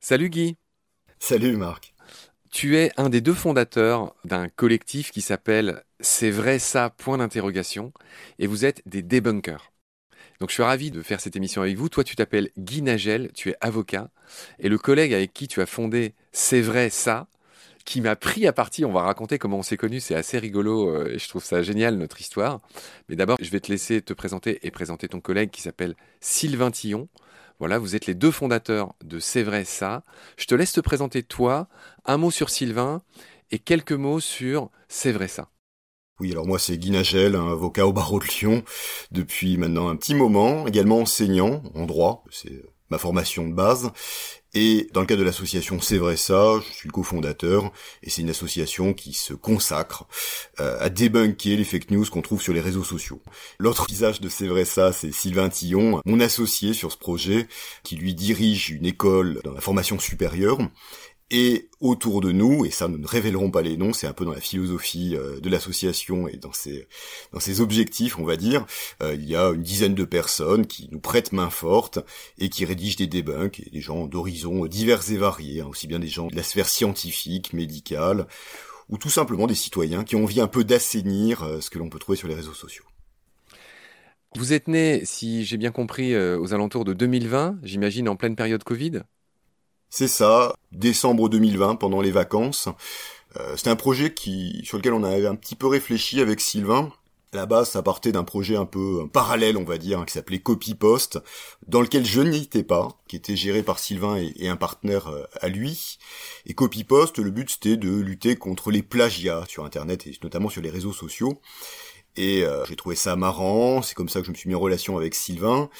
Salut Guy. Salut Marc. Tu es un des deux fondateurs d'un collectif qui s'appelle C'est vrai ça point d'interrogation et vous êtes des débunkers. Donc je suis ravi de faire cette émission avec vous. Toi tu t'appelles Guy Nagel, tu es avocat et le collègue avec qui tu as fondé C'est vrai ça qui m'a pris à partie. On va raconter comment on s'est connus. C'est assez rigolo euh, et je trouve ça génial notre histoire. Mais d'abord, je vais te laisser te présenter et présenter ton collègue qui s'appelle Sylvain Tillon. Voilà, vous êtes les deux fondateurs de C'est vrai ça. Je te laisse te présenter toi, un mot sur Sylvain et quelques mots sur C'est vrai ça. Oui, alors moi c'est Guy Nagel, un avocat au barreau de Lyon depuis maintenant un petit moment, également enseignant en droit, c'est ma formation de base, et dans le cadre de l'association C'est je suis le cofondateur, et c'est une association qui se consacre euh, à débunker les fake news qu'on trouve sur les réseaux sociaux. L'autre visage de C'est vrai c'est Sylvain Tillon, mon associé sur ce projet, qui lui dirige une école dans la formation supérieure, et autour de nous, et ça nous ne révélerons pas les noms, c'est un peu dans la philosophie euh, de l'association et dans ses, dans ses objectifs, on va dire, euh, il y a une dizaine de personnes qui nous prêtent main forte et qui rédigent des debunks, et des gens d'horizons divers et variés, hein, aussi bien des gens de la sphère scientifique, médicale, ou tout simplement des citoyens qui ont envie un peu d'assainir euh, ce que l'on peut trouver sur les réseaux sociaux. Vous êtes né, si j'ai bien compris, aux alentours de 2020, j'imagine en pleine période Covid? C'est ça, décembre 2020, pendant les vacances. Euh, c'était un projet sur lequel on avait un petit peu réfléchi avec Sylvain. La base, ça partait d'un projet un peu parallèle, on va dire, hein, qui s'appelait Copy Post, dans lequel je n'étais pas, qui était géré par Sylvain et, un partenaire euh, à lui. Et Copy Post, le but c'était de lutter contre les plagiats sur Internet et notamment sur les réseaux sociaux. Et euh, j'ai trouvé ça marrant, c'est comme ça que je me suis mis en relation avec Sylvain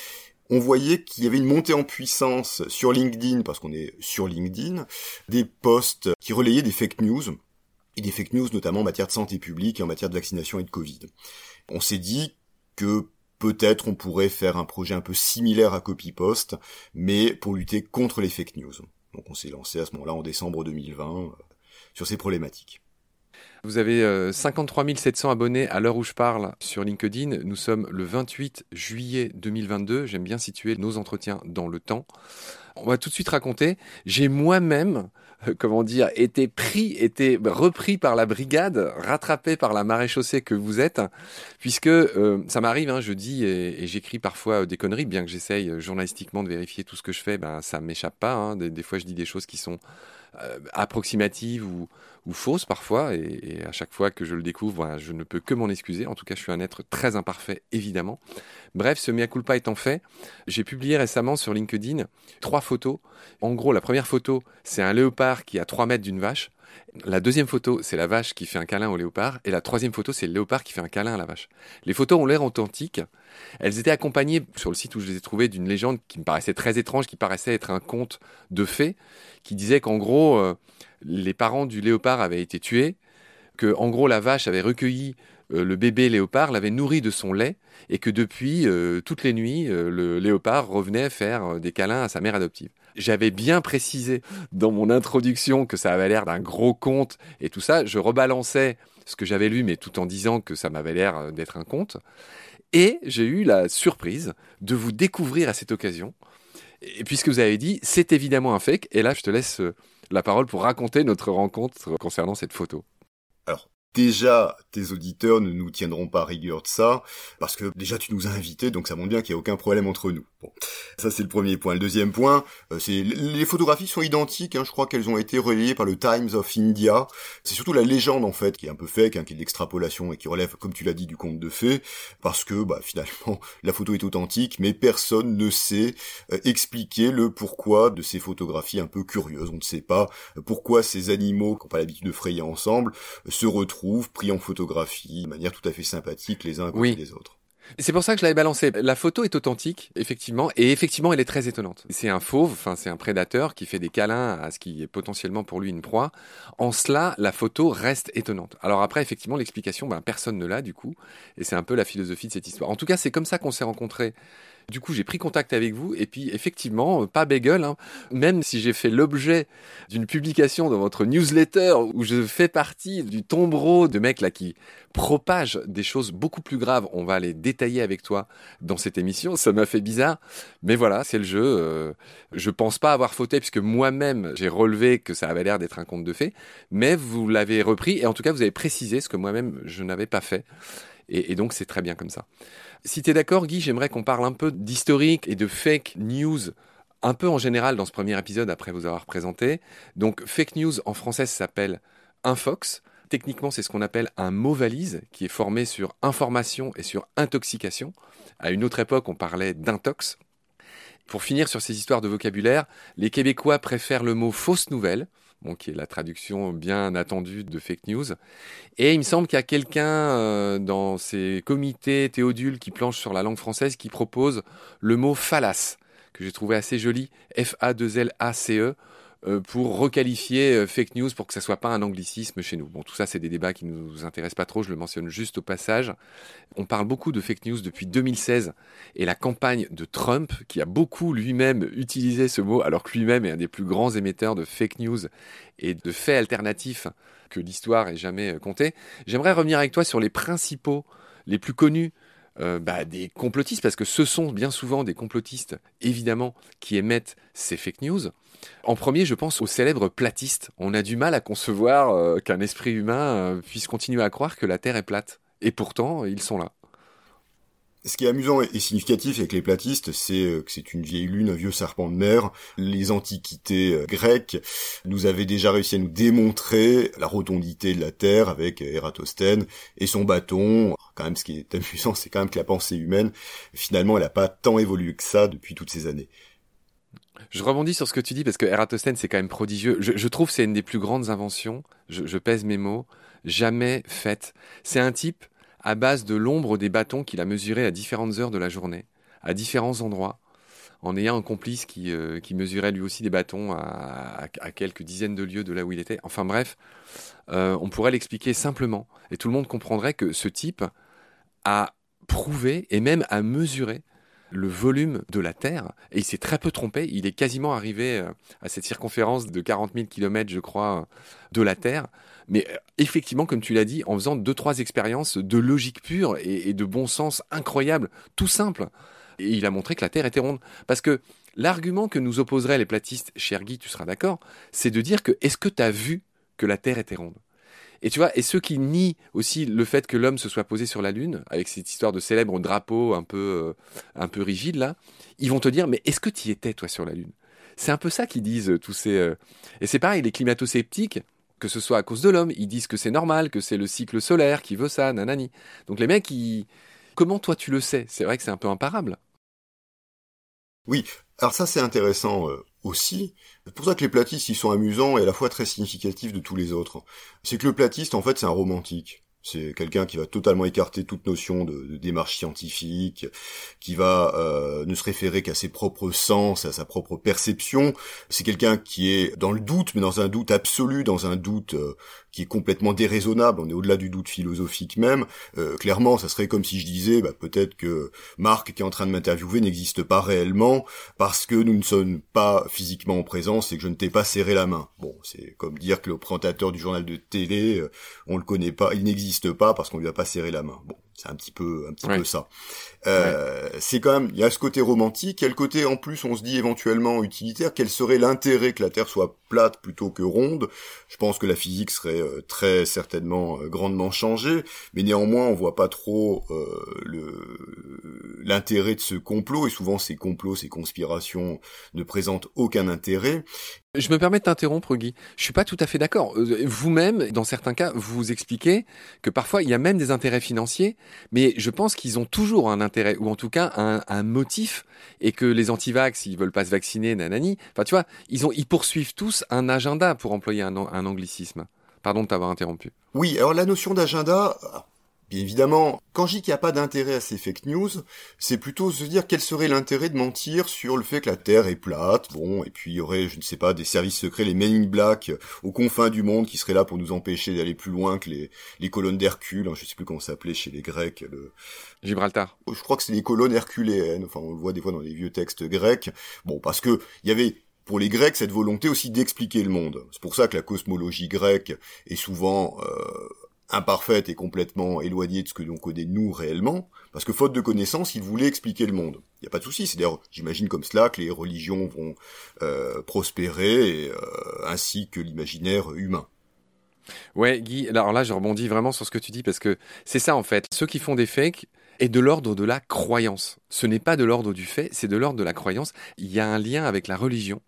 on voyait qu'il y avait une montée en puissance sur LinkedIn, parce qu'on est sur LinkedIn, des posts qui relayaient des fake news, et des fake news notamment en matière de santé publique et en matière de vaccination et de Covid. On s'est dit que peut-être on pourrait faire un projet un peu similaire à CopyPost, mais pour lutter contre les fake news. Donc on s'est lancé à ce moment-là en décembre 2020 euh, sur ces problématiques. Vous avez 53 euh, 700 abonnés à l'heure où je parle sur LinkedIn. Nous sommes le 28 juillet 2022. J'aime bien situer nos entretiens dans le temps. On va tout de suite raconter. J'ai moi-même, euh, comment dire, été pris, été repris par la brigade, rattrapé par la maréchaussée que vous êtes, puisque euh, ça m'arrive, hein, je dis et, j'écris parfois des conneries, bien que j'essaye journalistiquement de vérifier tout ce que je fais, ben ça m'échappe pas. Hein. Des, des, fois, je dis des choses qui sont approximatives ou, ou fausse parfois, et, à chaque fois que je le découvre, je ne peux que m'en excuser. En tout cas, je suis un être très imparfait, évidemment. Bref, ce mea culpa étant fait, j'ai publié récemment sur LinkedIn trois photos. En gros, la première photo, c'est un léopard qui est à 3 mètres d'une vache. La deuxième photo, c'est la vache qui fait un câlin au léopard. Et la troisième photo, c'est le léopard qui fait un câlin à la vache. Les photos ont l'air authentiques. Elles étaient accompagnées, sur le site où je les ai trouvées, d'une légende qui me paraissait très étrange, qui paraissait être un conte de fées, qui disait qu'en gros, euh, les parents du léopard avaient été tués, que en gros la vache avait recueilli le bébé léopard, l'avait nourri de son lait, et que depuis, euh, toutes les nuits, euh, le léopard revenait faire des câlins à sa mère adoptive. J'avais bien précisé dans mon introduction que ça avait l'air d'un gros conte et tout ça. Je rebalançais ce que j'avais lu, mais tout en disant que ça m'avait l'air d'être un conte. Et j'ai eu la surprise de vous découvrir à cette occasion. Puisque vous avez dit, c'est évidemment un fake. Et là, je te laisse la parole pour raconter notre rencontre concernant cette photo. Déjà, tes auditeurs ne nous tiendront pas rigueur de ça, parce que déjà tu nous as invités, donc ça montre bien qu'il n'y a aucun problème entre nous. Bon, ça c'est le premier point. Le deuxième point, euh, c'est les photographies sont identiques. Hein, je crois qu'elles ont été relayées par le Times of India. C'est surtout la légende en fait qui est un peu fake, hein, qui est de l'extrapolation et qui relève, comme tu l'as dit, du conte de fées, parce que bah, finalement la photo est authentique, mais personne ne sait euh, expliquer le pourquoi de ces photographies un peu curieuses. On ne sait pas euh, pourquoi ces animaux qui n'ont pas l'habitude de frayer ensemble se retrouvent pris en photographie de manière tout à fait sympathique les uns à côté des autres. C'est pour ça que je l'avais balancé. La photo est authentique, effectivement, et effectivement, elle est très étonnante. C'est un fauve, enfin, c'est un prédateur qui fait des câlins à ce qui est potentiellement pour lui une proie. En cela, la photo reste étonnante. Alors après, effectivement, l'explication, ben, personne ne l'a, du coup, et c'est un peu la philosophie de cette histoire. En tout cas, c'est comme ça qu'on s'est rencontrés Du coup, j'ai pris contact avec vous et puis effectivement, pas bagel, hein. même si j'ai fait l'objet d'une publication dans votre newsletter où je fais partie du tombereau de mecs là qui propagent des choses beaucoup plus graves. On va les détailler avec toi dans cette émission. Ça m'a fait bizarre, mais voilà, c'est le jeu. Euh, je pense pas avoir fauté puisque moi-même j'ai relevé que ça avait l'air d'être un conte de fées, mais vous l'avez repris et en tout cas vous avez précisé ce que moi-même je n'avais pas fait. Et, donc c'est très bien comme ça. Si tu es d'accord, Guy, j'aimerais qu'on parle un peu d'historique et de fake news un peu en général dans ce premier épisode après vous avoir présenté. Donc fake news en français ça s'appelle infox. Techniquement, c'est ce qu'on appelle un mot valise qui est formé sur information et sur intoxication. À une autre époque, on parlait d'intox. Pour finir sur ces histoires de vocabulaire, les Québécois préfèrent le mot fausse nouvelle qui est la traduction bien attendue de fake news. Et il me semble qu'il y a quelqu'un euh, dans ces comités théodules qui planchent sur la langue française qui propose le mot fallace, que j'ai trouvé assez joli, F-A-2-L-A-C-E, euh, pour requalifier euh, fake news pour que ça soit pas un anglicisme chez nous. Bon, tout ça, c'est des débats qui nous intéressent pas trop, je le mentionne juste au passage. On parle beaucoup de fake news depuis 2016 et la campagne de Trump, qui a beaucoup lui-même utilisé ce mot, alors que lui-même est un des plus grands émetteurs de fake news et de faits alternatifs que l'histoire ait jamais euh, compté. J'aimerais revenir avec toi sur les principaux, les plus connus bah, des complotistes, parce que ce sont bien souvent des complotistes, évidemment, qui émettent ces fake news. En premier, je pense aux célèbres platistes. On a du mal à concevoir euh, qu'un esprit humain euh, puisse continuer à croire que la Terre est plate. Et pourtant, ils sont là. Ce qui est amusant et significatif avec les platistes, c'est euh, que c'est une vieille lune, un vieux serpent de mer. Les antiquités grecques nous avaient déjà réussi à nous démontrer la rotondité de la Terre avec Eratosthène et son bâton. Quand même, ce qui est amusant, c'est quand même que la pensée humaine, finalement, elle n'a pas tant évolué que ça depuis toutes ces années. Je rebondis sur ce que tu dis parce que Eratosthène, c'est quand même prodigieux. Je, trouve que c'est une des plus grandes inventions, je, pèse mes mots, jamais faites. C'est un type à base de l'ombre des bâtons qu'il a mesuré à différentes heures de la journée, à différents endroits, en ayant un complice qui, euh, mesurait lui aussi des bâtons à, quelques dizaines de lieues de là où il était. Enfin bref, euh, on pourrait l'expliquer simplement et tout le monde comprendrait que ce type a prouvé et même a mesuré le volume de la Terre, et il s'est très peu trompé, il est quasiment arrivé euh, à cette circonférence de 40 000 km, je crois, de la Terre. Mais euh, effectivement, comme tu l'as dit, en faisant deux, trois expériences de logique pure et, de bon sens incroyable, tout simple. Il a montré que la Terre était ronde. Parce que l'argument que nous opposeraient les platistes, cher Guy, tu seras d'accord, c'est de dire que est-ce que tu as vu que la Terre était ronde? Et tu vois, et ceux qui nient aussi le fait que l'homme se soit posé sur la Lune, avec cette histoire de célèbre drapeau un peu, euh, un peu rigide là, ils vont te dire, mais est-ce que tu y étais toi sur la Lune? C'est un peu ça qu'ils disent tous ces. Euh, et c'est pareil, les climato-sceptiques, que ce soit à cause de l'homme, ils disent que c'est normal, que c'est le cycle solaire qui veut ça, nanani. Donc les mecs, ils... comment toi tu le sais? C'est vrai que c'est un peu imparable. Oui, alors ça c'est intéressant aussi. C'est pour ça que les platistes, ils sont amusants et à la fois très significatifs de tous les autres. C'est que le platiste, en fait, c'est un romantique. C'est quelqu'un qui va totalement écarter toute notion de, démarche scientifique, qui va euh, ne se référer qu'à ses propres sens, à sa propre perception. C'est quelqu'un qui est dans le doute, mais dans un doute absolu, dans un doute euh, qui est complètement déraisonnable. On est au-delà du doute philosophique même. Euh, clairement, ça serait comme si je disais, bah, peut-être que Marc, qui est en train de m'interviewer, n'existe pas réellement parce que nous ne sommes pas physiquement en présence et que je ne t'ai pas serré la main. Bon, c'est comme dire que le présentateur du journal de télé, on le connaît pas, il n'existe pas parce qu'on lui a pas serré la main. C'est un petit peu, un petit peu ça. Euh, C'est quand même, il y a ce côté romantique, le côté en plus, on se dit éventuellement utilitaire. Quel serait l'intérêt que la Terre soit plate plutôt que ronde? Je pense que la physique serait euh, très certainement euh, grandement changée, mais néanmoins, on voit pas trop euh, le l'intérêt de ce complot. Et souvent, ces complots, ces conspirations ne présentent aucun intérêt. Je me permets de t'interrompre, Guy. Je suis pas tout à fait d'accord. Vous-même, dans certains cas, vous expliquez que parfois il y a même des intérêts financiers mais je pense qu'ils ont toujours un intérêt, ou en tout cas un, motif, et que les antivax, ils veulent pas se vacciner, nanani. Enfin, tu vois, ils, ont, ils poursuivent tous un agenda, pour employer un, anglicisme. Pardon de t'avoir interrompu. Oui, alors la notion d'agenda, Bien évidemment, quand je dis qu'il n'y a pas d'intérêt à ces fake news, c'est plutôt se dire quel serait l'intérêt de mentir sur le fait que la Terre est plate, bon, et puis il y aurait, je ne sais pas, des services secrets, les Men in Black, aux confins du monde, qui seraient là pour nous empêcher d'aller plus loin que les, les colonnes d'Hercule, hein, je ne sais plus comment ça s'appelait chez les Grecs. Le... Gibraltar. Je crois que c'est les colonnes herculéennes, enfin on le voit des fois dans les vieux textes grecs. Bon, parce que il y avait pour les Grecs cette volonté aussi d'expliquer le monde. C'est pour ça que la cosmologie grecque est souvent euh, imparfaite et complètement éloignée de ce que l'on connaît nous réellement, parce que faute de connaissances, il voulait expliquer le monde. Il n'y a pas de souci, c'est d'ailleurs, j'imagine comme cela que les religions vont euh, prospérer, euh, ainsi que l'imaginaire humain. Ouais, Guy, alors là, je rebondis vraiment sur ce que tu dis, parce que c'est ça en fait, ceux qui font des fakes, est de l'ordre de la croyance. Ce n'est pas de l'ordre du fait, c'est de l'ordre de la croyance. Il y a un lien avec la religion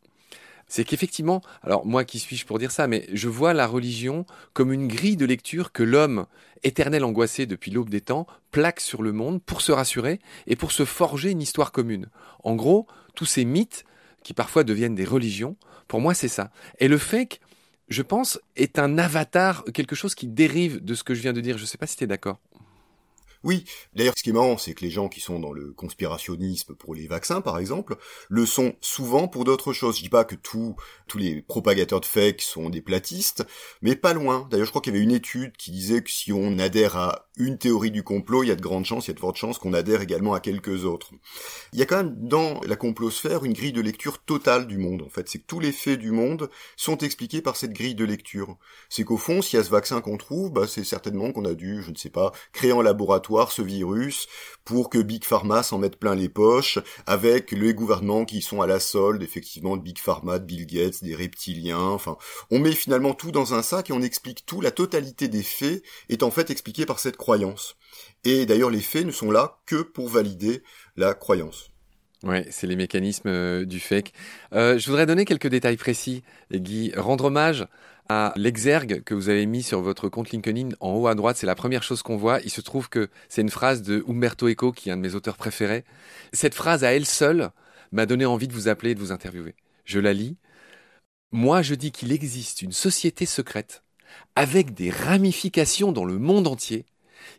c'est qu'effectivement, alors moi qui suis-je pour dire ça, mais je vois la religion comme une grille de lecture que l'homme, éternel angoissé depuis l'aube des temps, plaque sur le monde pour se rassurer et pour se forger une histoire commune. En gros, tous ces mythes, qui parfois deviennent des religions, pour moi c'est ça. Et le fake, je pense, est un avatar, quelque chose qui dérive de ce que je viens de dire. Je ne sais pas si tu es d'accord. Oui, d'ailleurs, ce qui est marrant, c'est que les gens qui sont dans le conspirationnisme pour les vaccins, par exemple, le sont souvent pour d'autres choses. Je dis pas que tous tous les propagateurs de fake sont des platistes, mais pas loin. D'ailleurs, je crois qu'il y avait une étude qui disait que si on adhère à une théorie du complot, il y a de grandes chances, il y a de fortes chances qu'on adhère également à quelques autres. Il y a quand même dans la complosphère une grille de lecture totale du monde. En fait, c'est que tous les faits du monde sont expliqués par cette grille de lecture. C'est qu'au fond, s'il y a ce vaccin qu'on trouve, bah, c'est certainement qu'on a dû, je ne sais pas, créer en laboratoire ce virus pour que Big Pharma s'en mette plein les poches, avec les gouvernements qui sont à la solde, effectivement, de Big Pharma, de Bill Gates, des reptiliens, enfin, on met finalement tout dans un sac et on explique tout, la totalité des faits est en fait expliquée par cette Et d'ailleurs, les faits ne sont là que pour valider la croyance. Ouais, c'est les mécanismes euh, du fake. Euh, je voudrais donner quelques détails précis, Guy. Rendre hommage à l'exergue que vous avez mis sur votre compte LinkedIn en haut à droite. C'est la première chose qu'on voit. Il se trouve que c'est une phrase de Umberto Eco, qui est un de mes auteurs préférés. Cette phrase à elle seule m'a donné envie de vous appeler et de vous interviewer. Je la lis. Moi, je dis qu'il existe une société secrète avec des ramifications dans le monde entier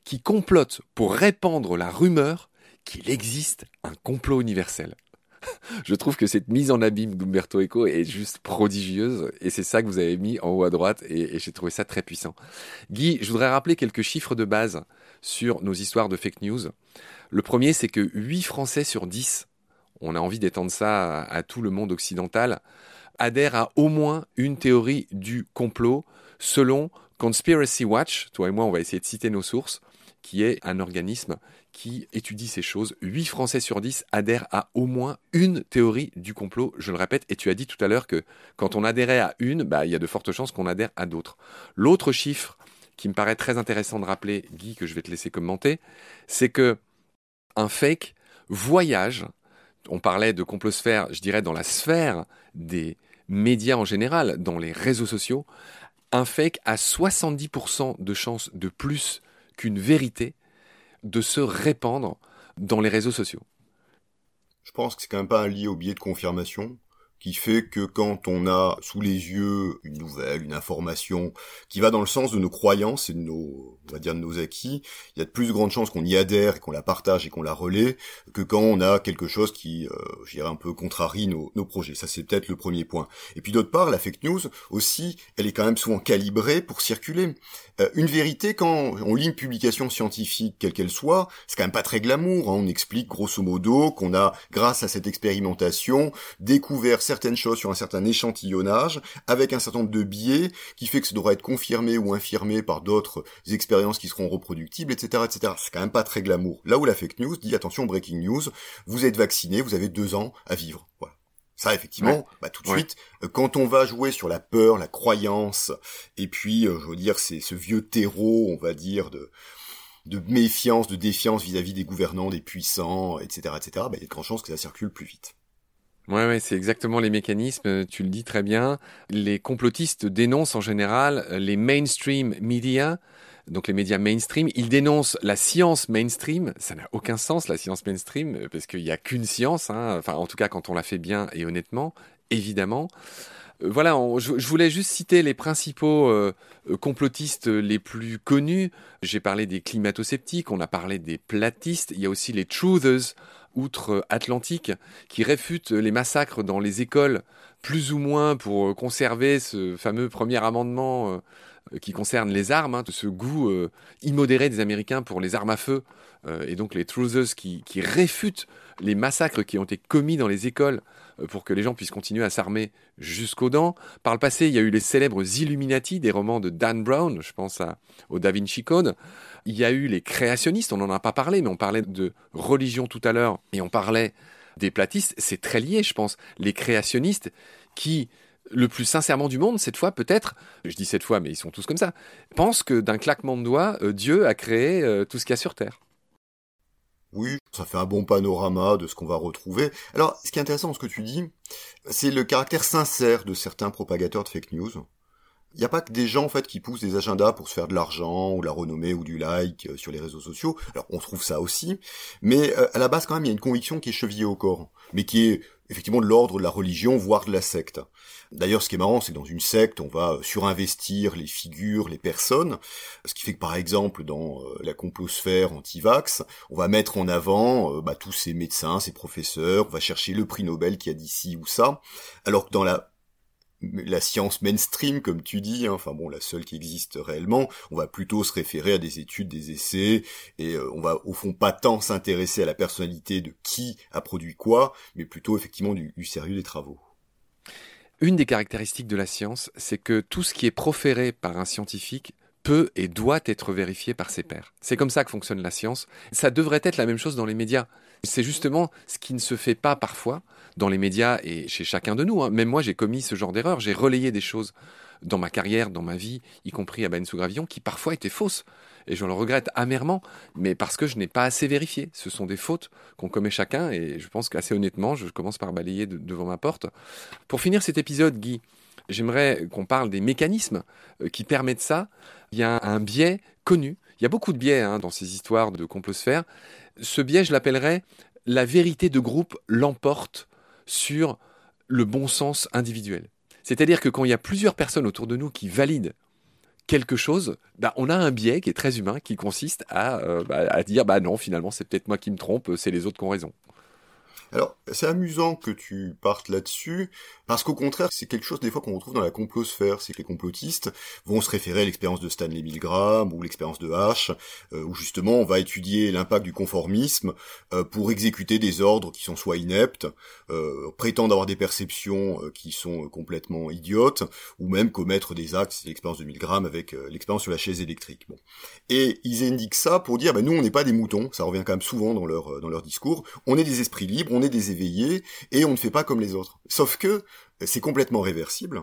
qui complote pour répandre la rumeur qu'il existe un complot universel je trouve que cette mise en abîme d'Umberto Eco est juste prodigieuse et c'est ça que vous avez mis en haut à droite et, j'ai trouvé ça très puissant. Guy, je voudrais rappeler quelques chiffres de base sur nos histoires de fake news. Le premier, c'est que 8 Français sur 10, on a envie d'étendre ça à tout le monde occidental, adhèrent à au moins une théorie du complot selon Conspiracy Watch. Toi et moi, on va essayer de citer nos sources qui est un organisme qui étudie ces choses. 8 Français sur 10 adhèrent à au moins une théorie du complot, je le répète, et tu as dit tout à l'heure que quand on adhérait à une, bah, il y a de fortes chances qu'on adhère à d'autres. L'autre chiffre qui me paraît très intéressant de rappeler, Guy, que je vais te laisser commenter, c'est que un fake voyage, on parlait de complosphère, je dirais dans la sphère des médias en général, dans les réseaux sociaux, un fake a 70% de chances de plus qu'une vérité de se répandre dans les réseaux sociaux. Je pense que c'est quand même pas lié au biais de confirmation qui fait que quand on a sous les yeux une nouvelle, une information qui va dans le sens de nos croyances et de nos, on va dire de nos acquis, il y a de plus grandes chances qu'on y adhère et qu'on la partage et qu'on la relaie que quand on a quelque chose qui, euh, je dirais un peu contrarie nos, nos projets. Ça c'est peut-être le premier point. Et puis d'autre part, la fake news aussi, elle est quand même souvent calibrée pour circuler. Euh, une vérité, quand on lit une publication scientifique, quelle qu'elle soit, c'est quand même pas très glamour. Hein. On explique grosso modo qu'on a, grâce à cette expérimentation, découvert certaines choses sur un certain échantillonnage, avec un certain nombre de biais, qui fait que ça devra être confirmé ou infirmé par d'autres expériences qui seront reproductibles, etc., etc. C'est quand même pas très glamour. Là où la fake news dit attention breaking news, vous êtes vacciné, vous avez deux ans à vivre. Voilà. Ça, effectivement, bah, tout de suite, euh, quand on va jouer sur la peur, la croyance, et puis, euh, je veux dire, c'est ce vieux terreau, on va dire, de, de méfiance, de défiance vis-à-vis des gouvernants, des puissants, etc., etc., bah, il y a de grandes chances que ça circule plus vite. Ouais, ouais, c'est exactement les mécanismes, tu le dis très bien. Les complotistes dénoncent en général les mainstream media, donc les médias mainstream. Ils dénoncent la science mainstream. Ça n'a aucun sens, la science mainstream, parce qu'il n'y a qu'une science, hein. enfin, en tout cas, quand on la fait bien et honnêtement, évidemment. Euh, voilà, je, voulais juste citer les principaux euh, complotistes les plus connus. J'ai parlé des climato-sceptiques, on a parlé des platistes, il y a aussi les truthers outre-Atlantique qui réfutent les massacres dans les écoles, plus ou moins pour conserver ce fameux premier amendement qui concerne les armes, hein, ce goût immodéré des Américains pour les armes à feu, et donc les truthers qui réfutent les massacres qui ont été commis dans les écoles euh, pour que les gens puissent continuer à s'armer jusqu'aux dents. Par le passé, il y a eu les célèbres Illuminati, des romans de Dan Brown, je pense à, au Da Vinci Code. Il y a eu les créationnistes, on n'en a pas parlé, mais on parlait de religion tout à l'heure, et on parlait des platistes, c'est très lié, je pense. Les créationnistes qui, le plus sincèrement du monde, cette fois peut-être, je dis cette fois, mais ils sont tous comme ça, pensent que d'un claquement de doigts, euh, Dieu a créé euh, tout ce qu'il y a sur Terre. Oui, ça fait un bon panorama de ce qu'on va retrouver. Alors, ce qui est intéressant dans ce que tu dis, c'est le caractère sincère de certains propagateurs de fake news. Il n'y a pas que des gens en fait qui poussent des agendas pour se faire de l'argent ou la renommée ou du like euh, sur les réseaux sociaux. Alors on trouve ça aussi, mais euh, à la base quand même il y a une conviction qui est chevillée au corps, mais qui est effectivement de l'ordre de la religion, voire de la secte. D'ailleurs, ce qui est marrant, c'est que dans une secte, on va surinvestir les figures, les personnes, ce qui fait que par exemple, dans euh, la complosphère anti-vax, on va mettre en avant euh, bah, tous ces médecins, ces professeurs, on va chercher le prix Nobel qui a dit ci ou ça, alors que dans la la science mainstream, comme tu dis, hein, enfin bon, la seule qui existe réellement, on va plutôt se référer à des études, des essais, et euh, on va au fond pas tant s'intéresser à la personnalité de qui a produit quoi, mais plutôt effectivement du, sérieux des travaux. Une des caractéristiques de la science, c'est que tout ce qui est proféré par un scientifique peut et doit être vérifié par ses pairs. C'est comme ça que fonctionne la science. Ça devrait être la même chose dans les médias. C'est justement ce qui ne se fait pas parfois dans les médias et chez chacun de nous. Hein. Même moi, j'ai commis ce genre d'erreur. J'ai relayé des choses dans ma carrière, dans ma vie, y compris à sous Gravillon, qui parfois étaient fausses. Et je le regrette amèrement, mais parce que je n'ai pas assez vérifié. Ce sont des fautes qu'on commet chacun, et je pense qu'assez honnêtement, je commence par balayer devant ma porte. Pour finir cet épisode, Guy, j'aimerais qu'on parle des mécanismes euh, qui permettent ça. Il y a un biais connu. Il y a beaucoup de biais hein, dans ces histoires de complosphère. Ce biais, je l'appellerais la vérité de groupe l'emporte sur le bon sens individuel. C'est-à-dire que quand il y a plusieurs personnes autour de nous qui valident quelque chose, bah, on a un biais qui est très humain, qui consiste à, euh, bah, à dire bah non, finalement, c'est peut-être moi qui me trompe, c'est les autres qui ont raison. Alors, c'est amusant que tu partes là-dessus, parce qu'au contraire, c'est quelque chose des fois qu'on retrouve dans la complosphère, c'est que les complotistes vont se référer à l'expérience de Stanley Milgram ou l'expérience de H, euh, où justement on va étudier l'impact du conformisme euh, pour exécuter des ordres qui sont soit ineptes, euh, prétendent avoir des perceptions qui sont complètement idiotes, ou même commettre des actes, c'est l'expérience de Milgram avec l'expérience sur la chaise électrique. Bon. Et ils indiquent ça pour dire, ben nous on n'est pas des moutons, ça revient quand même souvent dans leur, dans leur discours, on est des esprits libres, on est des éveillés, et on ne fait pas comme les autres. Sauf que c'est complètement réversible.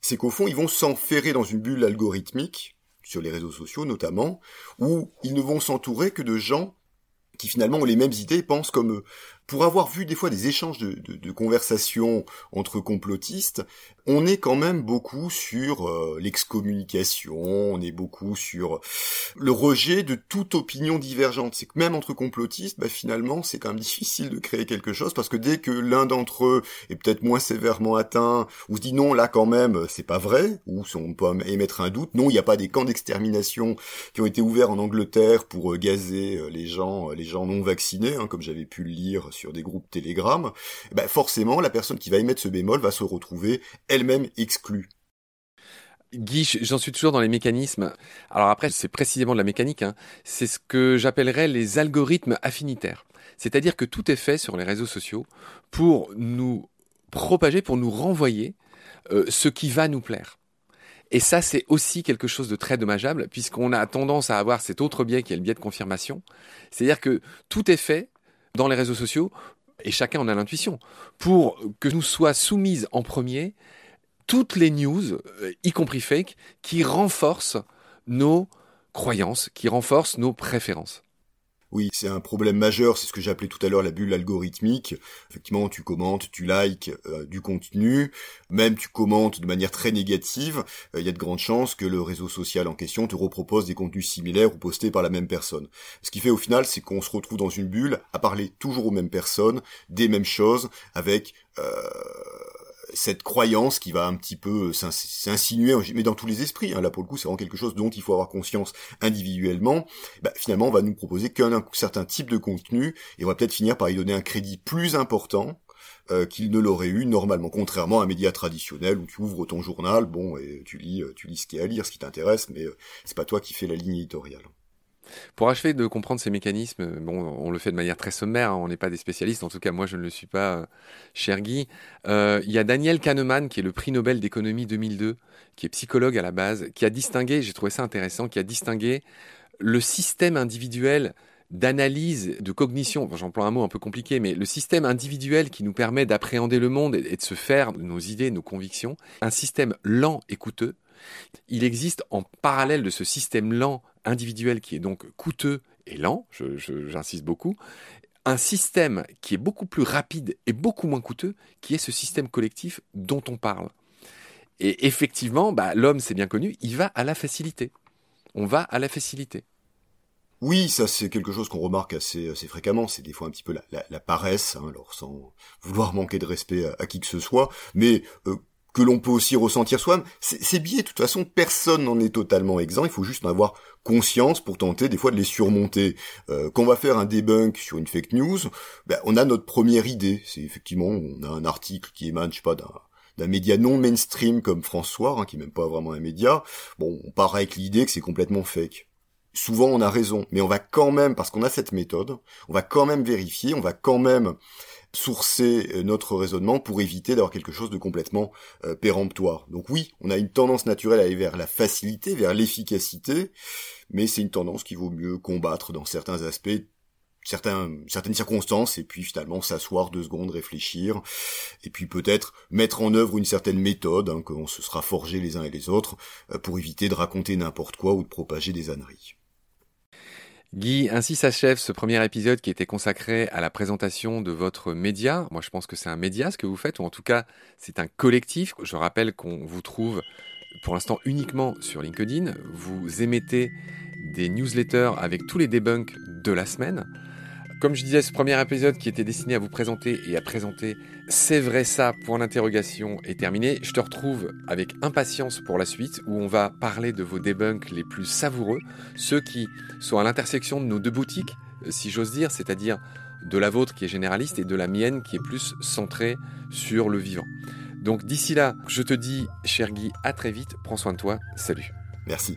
C'est qu'au fond, ils vont s'enferrer dans une bulle algorithmique, sur les réseaux sociaux notamment, où ils ne vont s'entourer que de gens qui finalement ont les mêmes idées et pensent comme eux pour avoir vu des fois des échanges de, de, conversations entre complotistes, on est quand même beaucoup sur euh, l'excommunication, on est beaucoup sur le rejet de toute opinion divergente. C'est que même entre complotistes, bah, finalement, c'est quand même difficile de créer quelque chose parce que dès que l'un d'entre eux est peut-être moins sévèrement atteint, ou se dit non, là quand même, c'est pas vrai, ou on peut émettre un doute, non, il n'y a pas des camps d'extermination qui ont été ouverts en Angleterre pour euh, gazer euh, les gens, les gens non vaccinés, hein, comme j'avais pu le lire sur des groupes Telegram, eh ben forcément la personne qui va émettre ce bémol va se retrouver elle-même exclue. Guy, j'en suis toujours dans les mécanismes. Alors après, c'est précisément de la mécanique. Hein. C'est ce que j'appellerais les algorithmes affinitaires. C'est-à-dire que tout est fait sur les réseaux sociaux pour nous propager, pour nous renvoyer euh, ce qui va nous plaire. Et ça, c'est aussi quelque chose de très dommageable, puisqu'on a tendance à avoir cet autre biais qui est le biais de confirmation. C'est-à-dire que tout est fait dans les réseaux sociaux, et chacun en a l'intuition, pour que nous soient soumises en premier toutes les news, euh, y compris fake, qui renforcent nos croyances, qui renforcent nos préférences. Oui, c'est un problème majeur, c'est ce que j'appelais tout à l'heure la bulle algorithmique. Effectivement, tu commentes, tu likes euh, du contenu, même tu commentes de manière très négative, euh, il y a de grandes chances que le réseau social en question te repropose des contenus similaires ou postés par la même personne. Ce qui fait au final, c'est qu'on se retrouve dans une bulle à parler toujours aux mêmes personnes, des mêmes choses, avec... Euh cette croyance qui va un petit peu s'insinuer, mais dans tous les esprits, hein, là pour le coup c'est vraiment quelque chose dont il faut avoir conscience individuellement, bah, finalement on va nous proposer qu'un certain type de contenu, et on va peut-être finir par y donner un crédit plus important euh, qu'il ne l'aurait eu normalement, contrairement à un média traditionnel où tu ouvres ton journal, bon, et tu lis, euh, tu lis ce qu'il y a à lire, ce qui t'intéresse, mais euh, c'est pas toi qui fais la ligne éditoriale. Pour achever de comprendre ces mécanismes, bon, on le fait de manière très sommaire, hein, on n'est pas des spécialistes, en tout cas moi je ne le suis pas, cher Guy. il y a Daniel Kahneman, qui est le prix Nobel d'économie 2002, qui est psychologue à la base, qui a distingué, j'ai trouvé ça intéressant, qui a distingué le système individuel d'analyse, de cognition, j'emploie un mot un peu compliqué, mais le système individuel qui nous permet d'appréhender le monde et de se faire nos idées, nos convictions, un système lent et coûteux, il existe en parallèle de ce système lent individuel qui est donc coûteux et lent, j'insiste beaucoup, un système qui est beaucoup plus rapide et beaucoup moins coûteux, qui est ce système collectif dont on parle. Et effectivement, bah, l'homme, c'est bien connu, il va à la facilité. On va à la facilité. Oui, ça c'est quelque chose qu'on remarque assez, fréquemment. C'est des fois un petit peu la, la, paresse, hein, alors sans vouloir manquer de respect à, qui que ce soit, mais euh, que l'on peut aussi ressentir soi-même. Ces biais, de toute façon, personne n'en est totalement exempt. Il faut juste en avoir conscience pour tenter des fois de les surmonter. Euh, quand on va faire un debunk sur une fake news, ben, on a notre première idée. C'est effectivement, on a un article qui émane, je sais pas, d'un média non mainstream comme François, hein, qui est même pas vraiment un média, bon, on part avec l'idée que c'est complètement fake souvent on a raison, mais on va quand même, parce qu'on a cette méthode, on va quand même vérifier, on va quand même sourcer euh, notre raisonnement pour éviter d'avoir quelque chose de complètement euh, péremptoire. Donc oui, on a une tendance naturelle à aller vers la facilité, vers l'efficacité, mais c'est une tendance qu'il vaut mieux combattre dans certains aspects, certains, certaines circonstances, et puis finalement s'asseoir deux secondes, réfléchir, et puis peut-être mettre en œuvre une certaine méthode hein, qu'on se sera forgé les uns et les autres, euh, pour éviter de raconter n'importe quoi ou de propager des âneries. Guy, ainsi s'achève ce premier épisode qui était consacré à la présentation de votre média. Moi, je pense que c'est un média ce que vous faites, ou en tout cas, c'est un collectif. Je rappelle qu'on vous trouve pour l'instant uniquement sur LinkedIn. Vous émettez des newsletters avec tous les debunks de la semaine. Comme je disais, ce premier épisode qui était destiné à vous présenter et à présenter C'est vrai ça, point d'interrogation est terminé. Je te retrouve avec impatience pour la suite où on va parler de vos debunks les plus savoureux, ceux qui sont à l'intersection de nos deux boutiques, si j'ose dire, c'est-à-dire de la vôtre qui est généraliste et de la mienne qui est plus centrée sur le vivant. Donc d'ici là, je te dis, cher Guy, à très vite, prends soin de toi, salut. Merci.